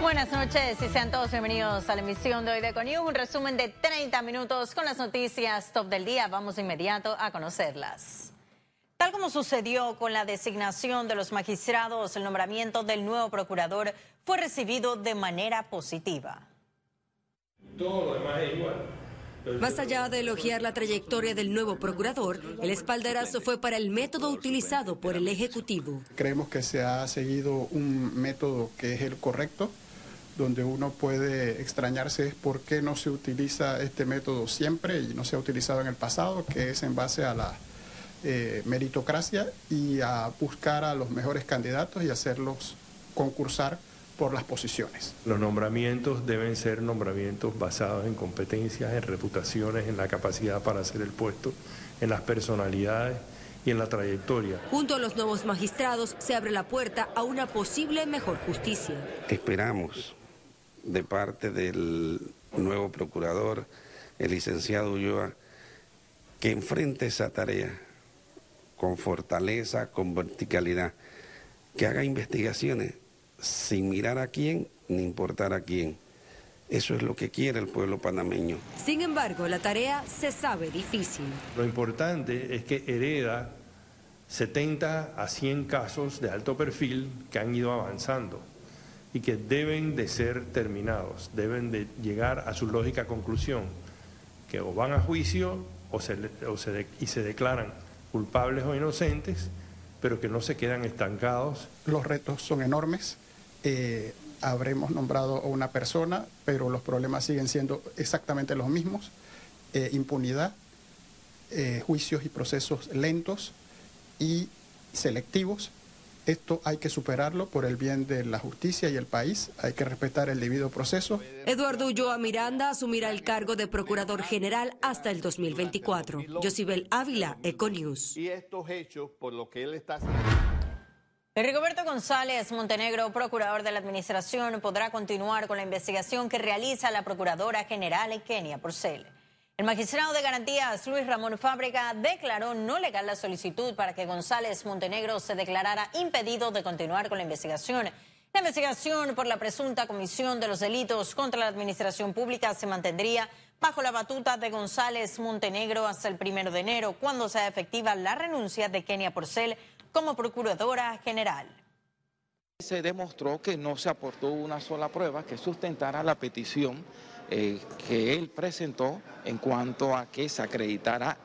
Buenas noches y sean todos bienvenidos a la emisión de hoy de Econius, un resumen de 30 minutos con las noticias top del día. Vamos de inmediato a conocerlas. Tal como sucedió con la designación de los magistrados, el nombramiento del nuevo procurador fue recibido de manera positiva. Todo lo demás es igual. Más allá de elogiar la trayectoria del nuevo procurador, el espaldarazo fue para el método utilizado por el Ejecutivo. Creemos que se ha seguido un método que es el correcto donde uno puede extrañarse es por qué no se utiliza este método siempre y no se ha utilizado en el pasado, que es en base a la eh, meritocracia y a buscar a los mejores candidatos y hacerlos concursar por las posiciones. Los nombramientos deben ser nombramientos basados en competencias, en reputaciones, en la capacidad para hacer el puesto, en las personalidades y en la trayectoria. Junto a los nuevos magistrados se abre la puerta a una posible mejor justicia. Esperamos de parte del nuevo procurador, el licenciado Ulloa, que enfrente esa tarea con fortaleza, con verticalidad, que haga investigaciones sin mirar a quién ni importar a quién. Eso es lo que quiere el pueblo panameño. Sin embargo, la tarea se sabe difícil. Lo importante es que hereda 70 a 100 casos de alto perfil que han ido avanzando y que deben de ser terminados, deben de llegar a su lógica conclusión, que o van a juicio o se, y se declaran culpables o inocentes, pero que no se quedan estancados. Los retos son enormes. Eh, habremos nombrado a una persona, pero los problemas siguen siendo exactamente los mismos. Eh, impunidad, eh, juicios y procesos lentos y selectivos esto hay que superarlo por el bien de la justicia y el país. Hay que respetar el debido proceso. Eduardo Ulloa Miranda asumirá el cargo de Procurador General hasta el 2024. Josibel Ávila, Econews. Y estos hechos, por lo que él está Rigoberto González Montenegro, procurador de la Administración, podrá continuar con la investigación que realiza la Procuradora General Kenia Porcel. El magistrado de garantías Luis Ramón Fábrica declaró no legal la solicitud para que González Montenegro se declarara impedido de continuar con la investigación. La investigación por la presunta comisión de los delitos contra la administración pública se mantendría bajo la batuta de González Montenegro hasta el primero de enero, cuando sea efectiva la renuncia de Kenia Porcel como procuradora general. Se demostró que no se aportó una sola prueba que sustentara la petición eh, que él presentó en cuanto a que se acreditara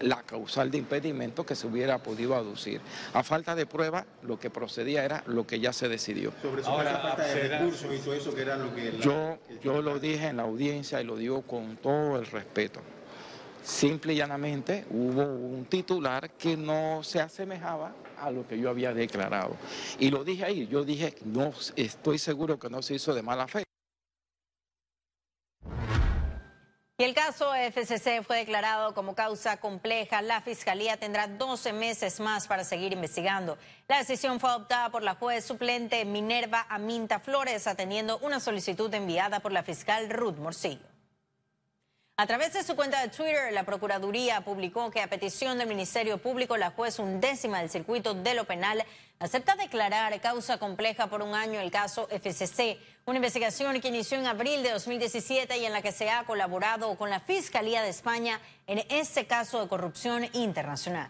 la causal de impedimento que se hubiera podido aducir. A falta de prueba, lo que procedía era lo que ya se decidió. Sobre Ahora, falta de recursos y todo eso, que era lo que... yo, yo lo dije en la audiencia y lo digo con todo el respeto. Simple y llanamente hubo un titular que no se asemejaba a lo que yo había declarado. Y lo dije ahí, yo dije, no estoy seguro que no se hizo de mala fe. Y el caso FCC fue declarado como causa compleja. La Fiscalía tendrá 12 meses más para seguir investigando. La decisión fue adoptada por la juez suplente Minerva Aminta Flores, atendiendo una solicitud enviada por la fiscal Ruth Morcillo. A través de su cuenta de Twitter, la Procuraduría publicó que a petición del Ministerio Público, la juez undécima del circuito de lo penal acepta declarar causa compleja por un año el caso FCC, una investigación que inició en abril de 2017 y en la que se ha colaborado con la Fiscalía de España en este caso de corrupción internacional.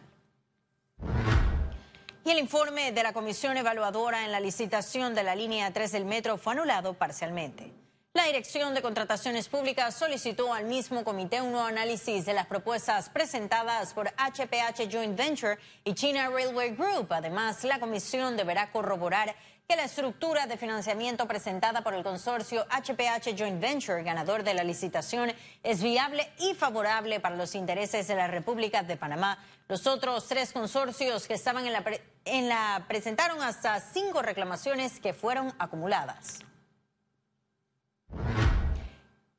Y el informe de la Comisión Evaluadora en la licitación de la línea 3 del metro fue anulado parcialmente. La Dirección de Contrataciones Públicas solicitó al mismo comité un nuevo análisis de las propuestas presentadas por HPH Joint Venture y China Railway Group. Además, la comisión deberá corroborar que la estructura de financiamiento presentada por el consorcio HPH Joint Venture, ganador de la licitación, es viable y favorable para los intereses de la República de Panamá. Los otros tres consorcios que estaban en la, la presentaron hasta cinco reclamaciones que fueron acumuladas.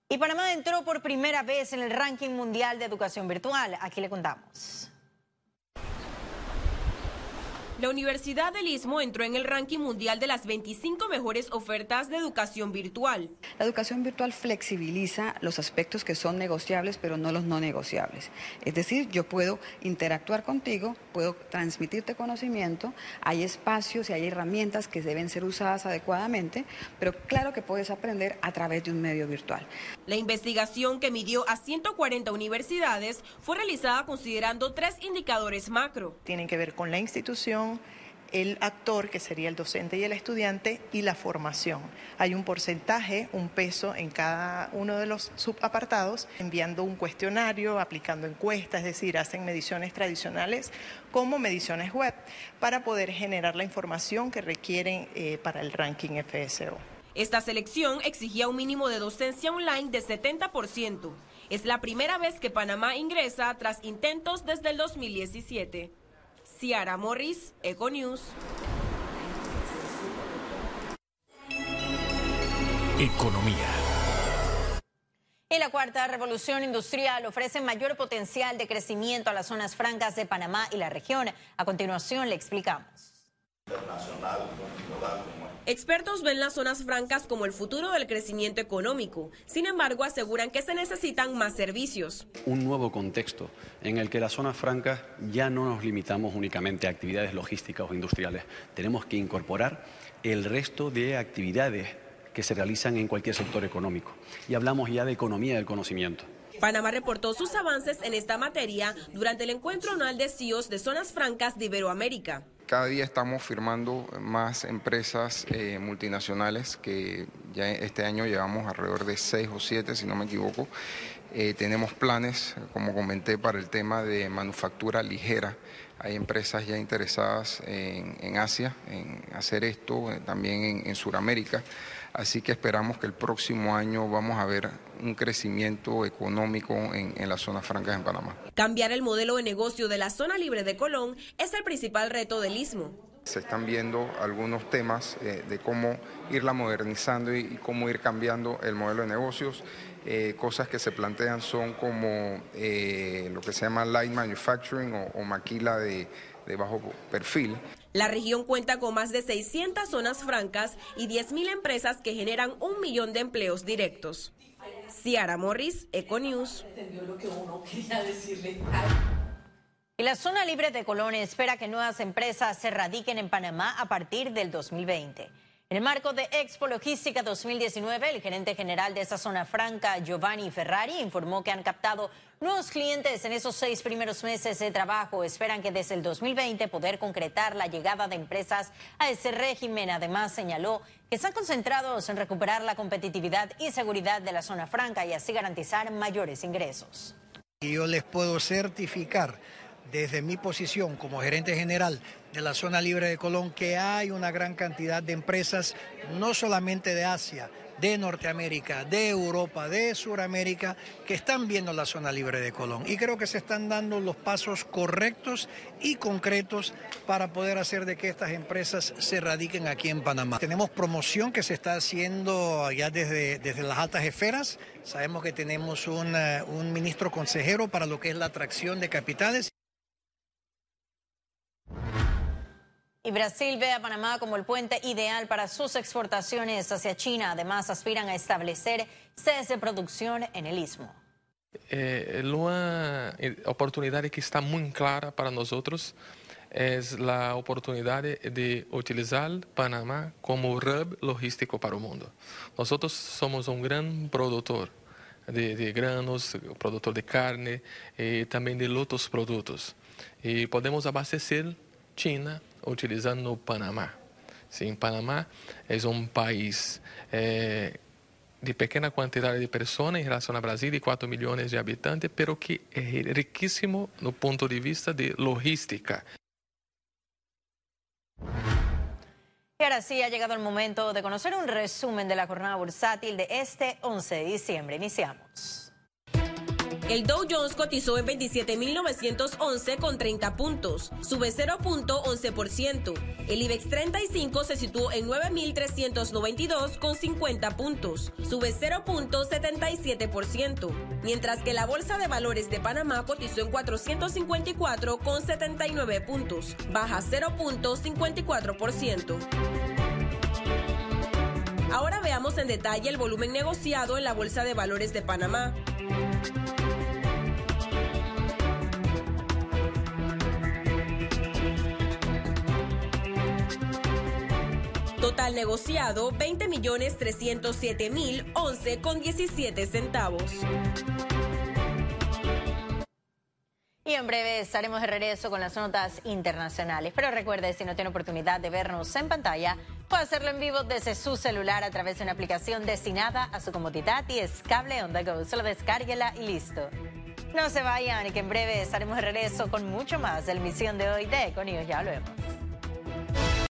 Y Panamá entró por primera vez en el ranking mundial de educación virtual. Aquí le contamos. La Universidad del Istmo entró en el ranking mundial de las 25 mejores ofertas de educación virtual. La educación virtual flexibiliza los aspectos que son negociables, pero no los no negociables. Es decir, yo puedo interactuar contigo, puedo transmitirte conocimiento, hay espacios y hay herramientas que deben ser usadas adecuadamente, pero claro que puedes aprender a través de un medio virtual. La investigación que midió a 140 universidades fue realizada considerando tres indicadores macro. Tienen que ver con la institución, el actor, que sería el docente y el estudiante, y la formación. Hay un porcentaje, un peso en cada uno de los subapartados, enviando un cuestionario, aplicando encuestas, es decir, hacen mediciones tradicionales como mediciones web para poder generar la información que requieren eh, para el ranking FSO. Esta selección exigía un mínimo de docencia online de 70%. Es la primera vez que Panamá ingresa tras intentos desde el 2017. Ciara Morris, Econews. Economía. Y la cuarta revolución industrial ofrece mayor potencial de crecimiento a las zonas francas de Panamá y la región. A continuación le explicamos. Expertos ven las zonas francas como el futuro del crecimiento económico. Sin embargo, aseguran que se necesitan más servicios. Un nuevo contexto en el que las zonas francas ya no nos limitamos únicamente a actividades logísticas o industriales. Tenemos que incorporar el resto de actividades que se realizan en cualquier sector económico. Y hablamos ya de economía del conocimiento. Panamá reportó sus avances en esta materia durante el encuentro anual de CIOs de zonas francas de Iberoamérica. Cada día estamos firmando más empresas eh, multinacionales que ya este año llevamos alrededor de seis o siete, si no me equivoco. Eh, tenemos planes, como comenté, para el tema de manufactura ligera. Hay empresas ya interesadas en, Asia, en hacer esto, eh, también en, en Sudamérica. Así que esperamos que el próximo año vamos a ver un crecimiento económico en, las zonas francas en Panamá. Cambiar el modelo de negocio de la zona libre de Colón es el principal reto del istmo. Se están viendo algunos temas eh, de cómo irla modernizando y, cómo ir cambiando el modelo de negocios. Eh, cosas que se plantean son como eh, lo que se llama light manufacturing o, maquila de bajo perfil. La región cuenta con más de 600 zonas francas y 10.000 empresas que generan un millón de empleos directos. Ciara Morris, Econews. Y la zona libre de Colón espera que nuevas empresas se radiquen en Panamá a partir del 2020. En el marco de Expo Logística 2019, el gerente general de esa zona franca, Giovanni Ferrari, informó que han captado nuevos clientes en esos seis primeros meses de trabajo. Esperan que desde el 2020 poder concretar la llegada de empresas a ese régimen. Además, señaló que están concentrados en recuperar la competitividad y seguridad de la zona franca y así garantizar mayores ingresos. Yo les puedo certificar desde mi posición como gerente general de la zona libre de Colón que hay una gran cantidad de empresas, no solamente de Asia, de Norteamérica, de Europa, de Sudamérica, que están viendo la zona libre de Colón. Y creo que se están dando los pasos correctos y concretos para poder hacer de que estas empresas se radiquen aquí en Panamá. Tenemos promoción que se está haciendo ya desde, desde las altas esferas. Sabemos que tenemos un, eh, un ministro consejero para lo que es la atracción de capitales. Y Brasil ve a Panamá como el puente ideal para sus exportaciones hacia China. Además, aspiran a establecer sedes de producción en el istmo. Eh, una oportunidad que está muy clara para nosotros es la oportunidad de utilizar Panamá como hub logístico para el mundo. Nosotros somos un gran productor de, de granos, productor de carne y también de otros productos. Y podemos abastecer China utilizando Panamá. Sim, Panamá é um país é, de pequena quantidade de pessoas em relação ao Brasil, de 4 milhões de habitantes, pero que é riquíssimo no ponto de vista de logística. Y ahora sí ha llegado el momento de conocer un resumen de la jornada bursátil de este 11 de diciembre. Iniciamos. El Dow Jones cotizó en 27.911 con 30 puntos, sube 0.11%. El IBEX 35 se situó en 9.392 con 50 puntos, sube 0.77%, mientras que la Bolsa de Valores de Panamá cotizó en 454 con 79 puntos, baja 0.54%. Ahora veamos en detalle el volumen negociado en la Bolsa de Valores de Panamá. Total negociado 20 millones 307 mil 11 con 17 centavos. Y en breve estaremos de regreso con las notas internacionales. Pero recuerde, si no tiene oportunidad de vernos en pantalla, puede hacerlo en vivo desde su celular a través de una aplicación destinada a su comodidad y es cable on the go. Solo descárguela y listo. No se vayan que en breve estaremos de regreso con mucho más de la emisión de hoy de Econios. Ya lo vemos.